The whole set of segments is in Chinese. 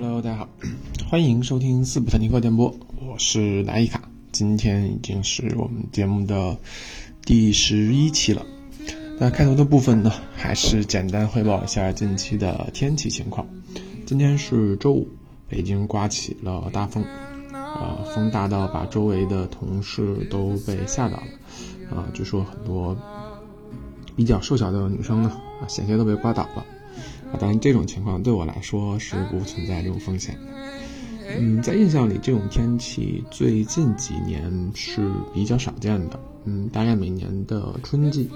Hello，大家好，欢迎收听四部坦尼克电波，我是莱伊卡。今天已经是我们节目的第十一期了。那开头的部分呢，还是简单汇报一下近期的天气情况。今天是周五，北京刮起了大风，啊，风大到把周围的同事都被吓到了，啊，据说很多比较瘦小的女生呢，啊，险些都被刮倒了。啊，当然这种情况对我来说是不存在这种风险的。嗯，在印象里，这种天气最近几年是比较少见的。嗯，大概每年的春季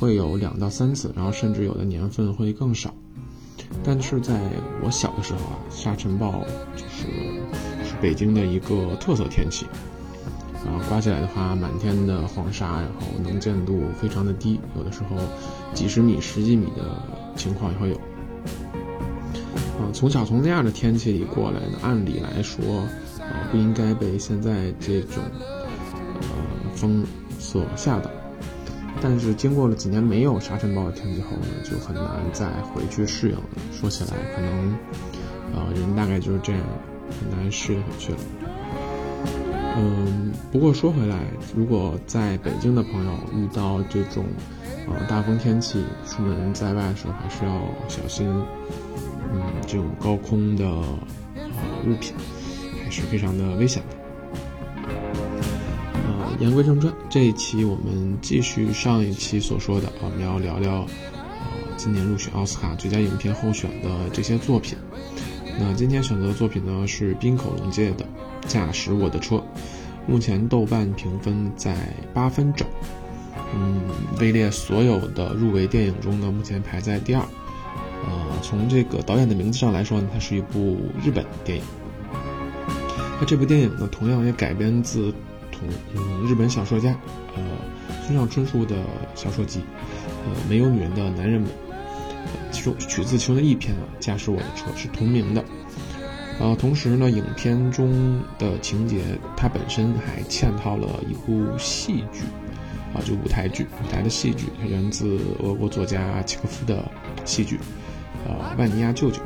会有两到三次，然后甚至有的年份会更少。但是在我小的时候啊，沙尘暴就是是北京的一个特色天气。啊，刮起来的话，满天的黄沙，然后能见度非常的低，有的时候几十米、十几米的情况也会有。啊，从小从那样的天气里过来的，按理来说，啊，不应该被现在这种，呃，风所吓到。但是经过了几年没有沙尘暴的天气后呢，就很难再回去适应了。说起来，可能，呃，人大概就是这样，很难适应回去了。嗯，不过说回来，如果在北京的朋友遇到这种，呃，大风天气，出门在外的时候还是要小心。嗯，这种高空的呃物品还是非常的危险的。呃，言归正传，这一期我们继续上一期所说的，我们要聊聊呃今年入选奥斯卡最佳影片候选的这些作品。那今天选择的作品呢是滨口龙介的《驾驶我的车》，目前豆瓣评分在八分整，嗯，位列所有的入围电影中呢，目前排在第二。呃，从这个导演的名字上来说呢，它是一部日本电影。那这部电影呢，同样也改编自同嗯日本小说家呃村上春树的小说集，呃没有女人的男人们，其中取自其中的一篇啊，驾驶我的车是同名的。呃，同时呢，影片中的情节它本身还嵌套了一部戏剧，啊，就舞台剧，舞台的戏剧，它源自俄国作家契诃夫的戏剧。呃，万尼亚舅舅。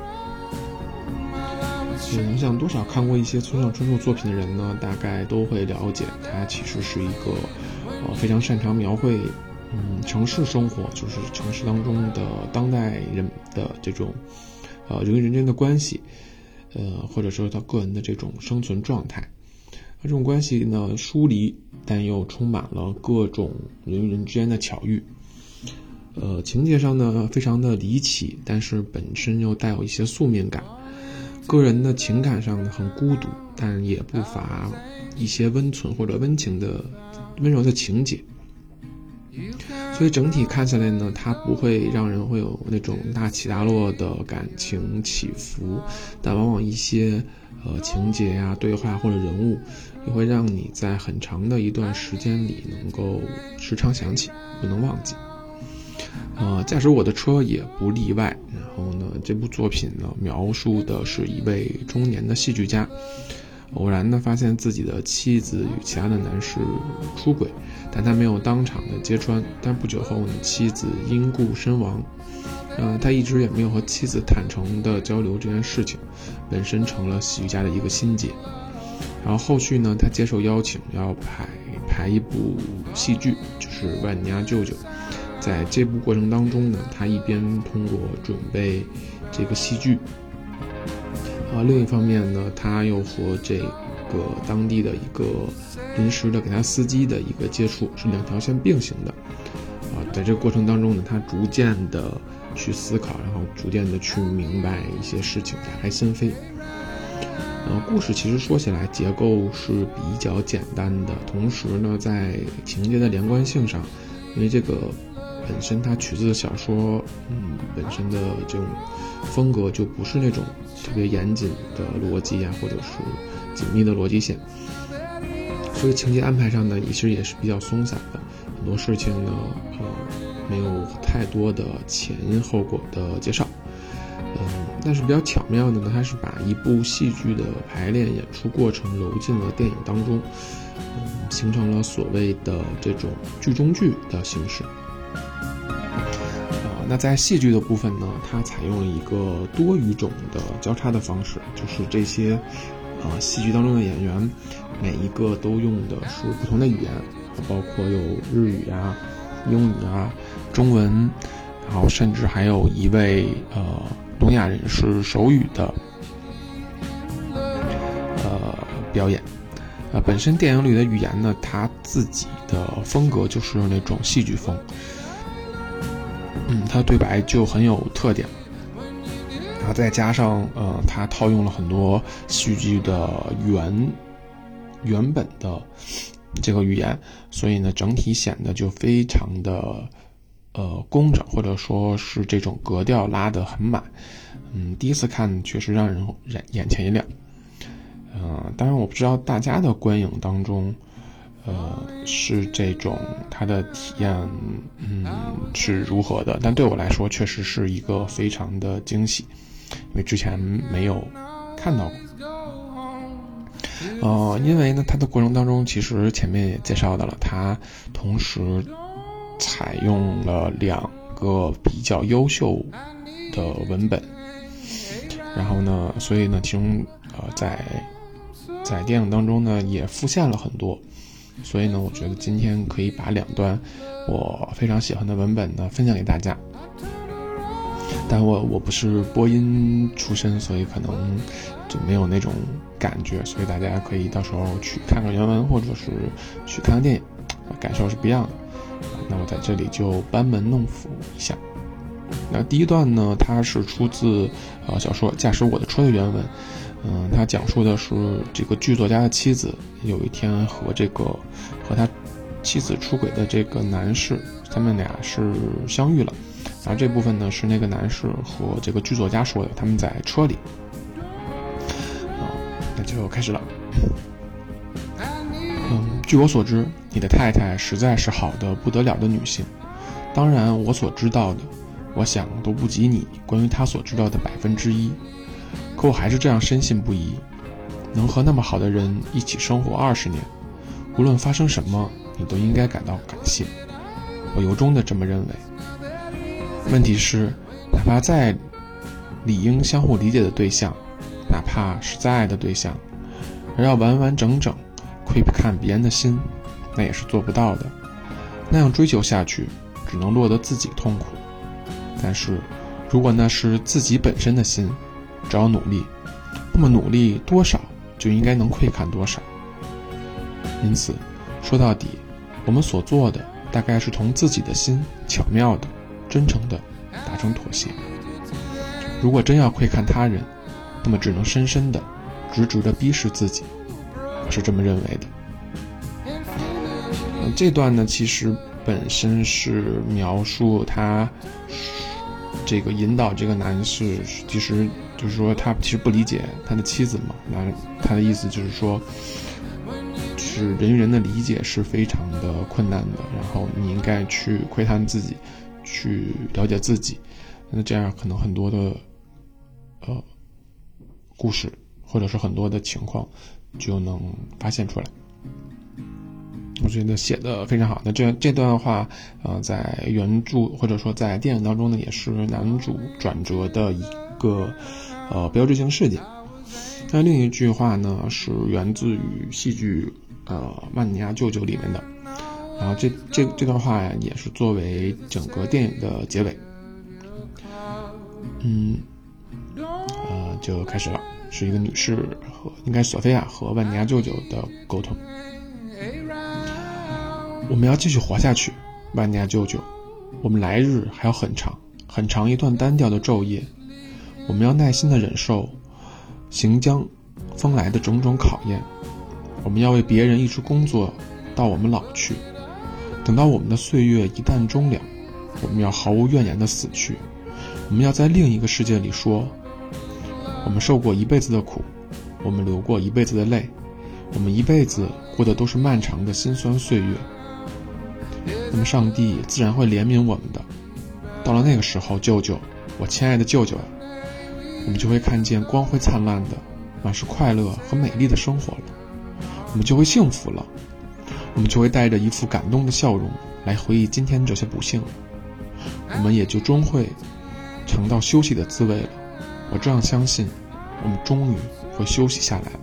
嗯，我想多少看过一些村上春树作品的人呢，大概都会了解，他其实是一个呃非常擅长描绘嗯城市生活，就是城市当中的当代人的这种呃人与人之间的关系，呃或者说他个人的这种生存状态。而这种关系呢疏离，但又充满了各种人与人之间的巧遇。呃，情节上呢非常的离奇，但是本身又带有一些宿命感。个人的情感上呢很孤独，但也不乏一些温存或者温情的温柔的情节。所以整体看下来呢，它不会让人会有那种大起大落的感情起伏，但往往一些呃情节呀、对话或者人物，也会让你在很长的一段时间里能够时常想起，不能忘记。呃，驾驶我的车也不例外。然后呢，这部作品呢，描述的是一位中年的戏剧家，偶然呢发现自己的妻子与其他的男士出轨，但他没有当场的揭穿。但不久后呢，妻子因故身亡。呃，他一直也没有和妻子坦诚的交流这件事情，本身成了喜剧家的一个心结。然后后续呢，他接受邀请要排排一部戏剧，就是《万尼亚舅舅》。在这部过程当中呢，他一边通过准备这个戏剧，另一方面呢，他又和这个当地的一个临时的给他司机的一个接触，是两条线并行的，啊，在这个过程当中呢，他逐渐的去思考，然后逐渐的去明白一些事情，打开心扉。呃，故事其实说起来结构是比较简单的，同时呢，在情节的连贯性上，因为这个。本身它取自的小说，嗯，本身的这种风格就不是那种特别严谨的逻辑啊，或者是紧密的逻辑线，所以情节安排上呢，其实也是比较松散的，很多事情呢，呃，没有太多的前因后果的介绍，嗯，但是比较巧妙的呢，它是把一部戏剧的排练演出过程揉进了电影当中，嗯，形成了所谓的这种剧中剧的形式。那在戏剧的部分呢，它采用了一个多语种的交叉的方式，就是这些啊戏剧当中的演员，每一个都用的是不同的语言，包括有日语啊、英语啊、中文，然后甚至还有一位呃聋哑人是手语的呃表演。呃，本身电影里的语言呢，它自己的风格就是那种戏剧风。嗯，他的对白就很有特点，然后再加上呃，他套用了很多戏剧的原原本的这个语言，所以呢，整体显得就非常的呃工整，或者说是这种格调拉得很满。嗯，第一次看确实让人眼眼前一亮。嗯，当然我不知道大家的观影当中。呃，是这种它的体验，嗯，是如何的？但对我来说，确实是一个非常的惊喜，因为之前没有看到过。呃，因为呢，它的过程当中，其实前面也介绍到了，它同时采用了两个比较优秀的文本，然后呢，所以呢，其中呃，在在电影当中呢，也复现了很多。所以呢，我觉得今天可以把两段我非常喜欢的文本呢分享给大家。但我我不是播音出身，所以可能就没有那种感觉。所以大家可以到时候去看看原文，或者是去看看电影，感受是不一样的。那我在这里就班门弄斧一下。那第一段呢，它是出自呃小说《驾驶我的车》的原文。嗯，他讲述的是这个剧作家的妻子有一天和这个和他妻子出轨的这个男士，他们俩是相遇了。然后这部分呢是那个男士和这个剧作家说的，他们在车里。啊，那就开始了。嗯，据我所知，你的太太实在是好的不得了的女性。当然，我所知道的，我想都不及你关于她所知道的百分之一。可我还是这样深信不疑，能和那么好的人一起生活二十年，无论发生什么，你都应该感到感谢。我由衷的这么认为。问题是，哪怕再理应相互理解的对象，哪怕是再爱的对象，而要完完整整窥看别人的心，那也是做不到的。那样追求下去，只能落得自己痛苦。但是，如果那是自己本身的心，只要努力，那么努力多少就应该能窥看多少。因此，说到底，我们所做的大概是同自己的心巧妙的、真诚的达成妥协。如果真要窥看他人，那么只能深深的、直直的逼视自己。我是这么认为的。嗯这段呢，其实本身是描述他这个引导这个男士，其实。就是说，他其实不理解他的妻子嘛。那他的意思就是说，是人与人的理解是非常的困难的。然后你应该去窥探自己，去了解自己。那这样可能很多的呃故事，或者是很多的情况，就能发现出来。我觉得写的非常好。那这这段话，呃，在原著或者说在电影当中呢，也是男主转折的一个。呃，标志性事件。那另一句话呢，是源自于戏剧《呃曼尼亚舅舅》里面的。然后这这这段话，也是作为整个电影的结尾。嗯，呃，就开始了，是一个女士和应该索菲亚和万尼亚舅舅的沟通。我们要继续活下去，万尼亚舅舅。我们来日还有很长很长一段单调的昼夜。我们要耐心地忍受行将风来的种种考验。我们要为别人一直工作到我们老去。等到我们的岁月一旦终了，我们要毫无怨言地死去。我们要在另一个世界里说：我们受过一辈子的苦，我们流过一辈子的泪，我们一辈子过的都是漫长的辛酸岁月。那么上帝自然会怜悯我们的。到了那个时候，舅舅，我亲爱的舅舅。我们就会看见光辉灿烂的、满是快乐和美丽的生活了，我们就会幸福了，我们就会带着一副感动的笑容来回忆今天这些不幸。我们也就终会尝到休息的滋味了。我这样相信，我们终于会休息下来了。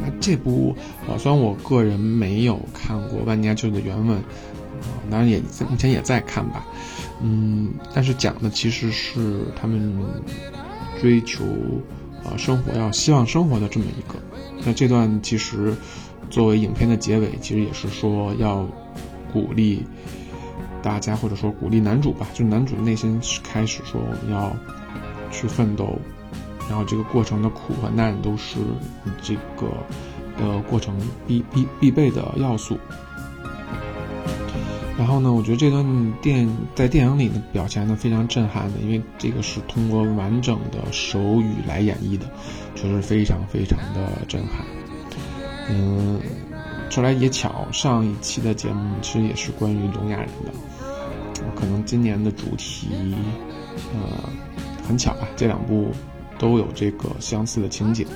那这部呃，虽然我个人没有看过《万尼亚舅的原文，啊，当然也目前也在看吧，嗯，但是讲的其实是他们追求啊生活要希望生活的这么一个。那这段其实作为影片的结尾，其实也是说要鼓励大家，或者说鼓励男主吧，就男主内心是开始说我们要去奋斗，然后这个过程的苦和难都是这个的过程必必必备的要素。然后呢，我觉得这段电在电影里呢表现的非常震撼的，因为这个是通过完整的手语来演绎的，确实非常非常的震撼。嗯，说来也巧，上一期的节目其实也是关于聋哑人的，可能今年的主题，呃，很巧吧，这两部都有这个相似的情节。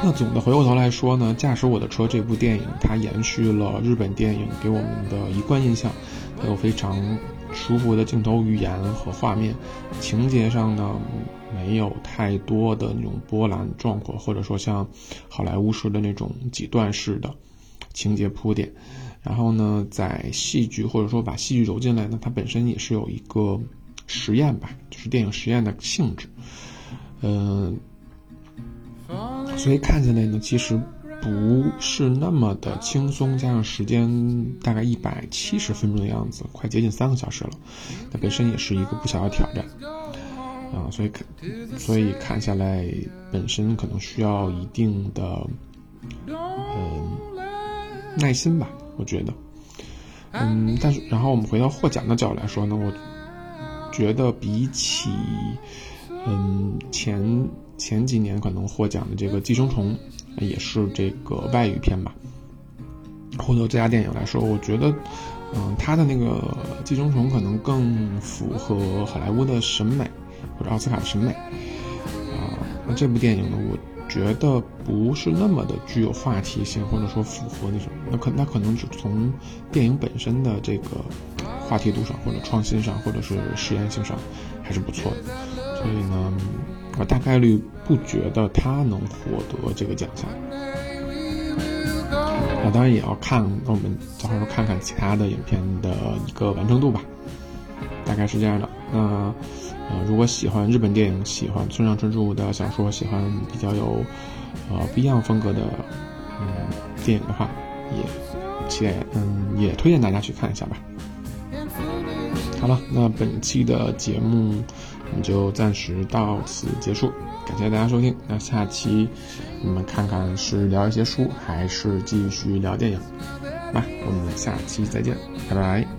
那总的回过头来说呢，《驾驶我的车》这部电影，它延续了日本电影给我们的一贯印象，它有非常舒服的镜头语言和画面，情节上呢没有太多的那种波澜壮阔，或者说像好莱坞式的那种几段式的情节铺垫。然后呢，在戏剧或者说把戏剧揉进来呢，它本身也是有一个实验吧，就是电影实验的性质，嗯。所以看起来呢，其实不是那么的轻松，加上时间大概一百七十分钟的样子，快接近三个小时了，它本身也是一个不小的挑战啊。所以看，所以看下来本身可能需要一定的嗯耐心吧，我觉得。嗯，但是然后我们回到获奖的角度来说呢，我觉得比起嗯前。前几年可能获奖的这个《寄生虫》，也是这个外语片吧。获得最佳电影来说，我觉得，嗯，他的那个《寄生虫》可能更符合好莱坞的审美，或者奥斯卡的审美。啊，那这部电影呢，我觉得不是那么的具有话题性，或者说符合那什么。那可那可能只从电影本身的这个话题度上，或者创新上，或者是实验性上，还是不错的。所以呢。我大概率不觉得他能获得这个奖项。那当然也要看，我们到时候看看其他的影片的一个完成度吧。大概是这样的。那呃，如果喜欢日本电影，喜欢村上春树的小说，喜欢比较有呃不一样风格的嗯电影的话，也期待嗯也推荐大家去看一下吧。好了，那本期的节目。我们就暂时到此结束，感谢大家收听。那下期我们看看是聊一些书，还是继续聊电影？来，我们下期再见，拜拜。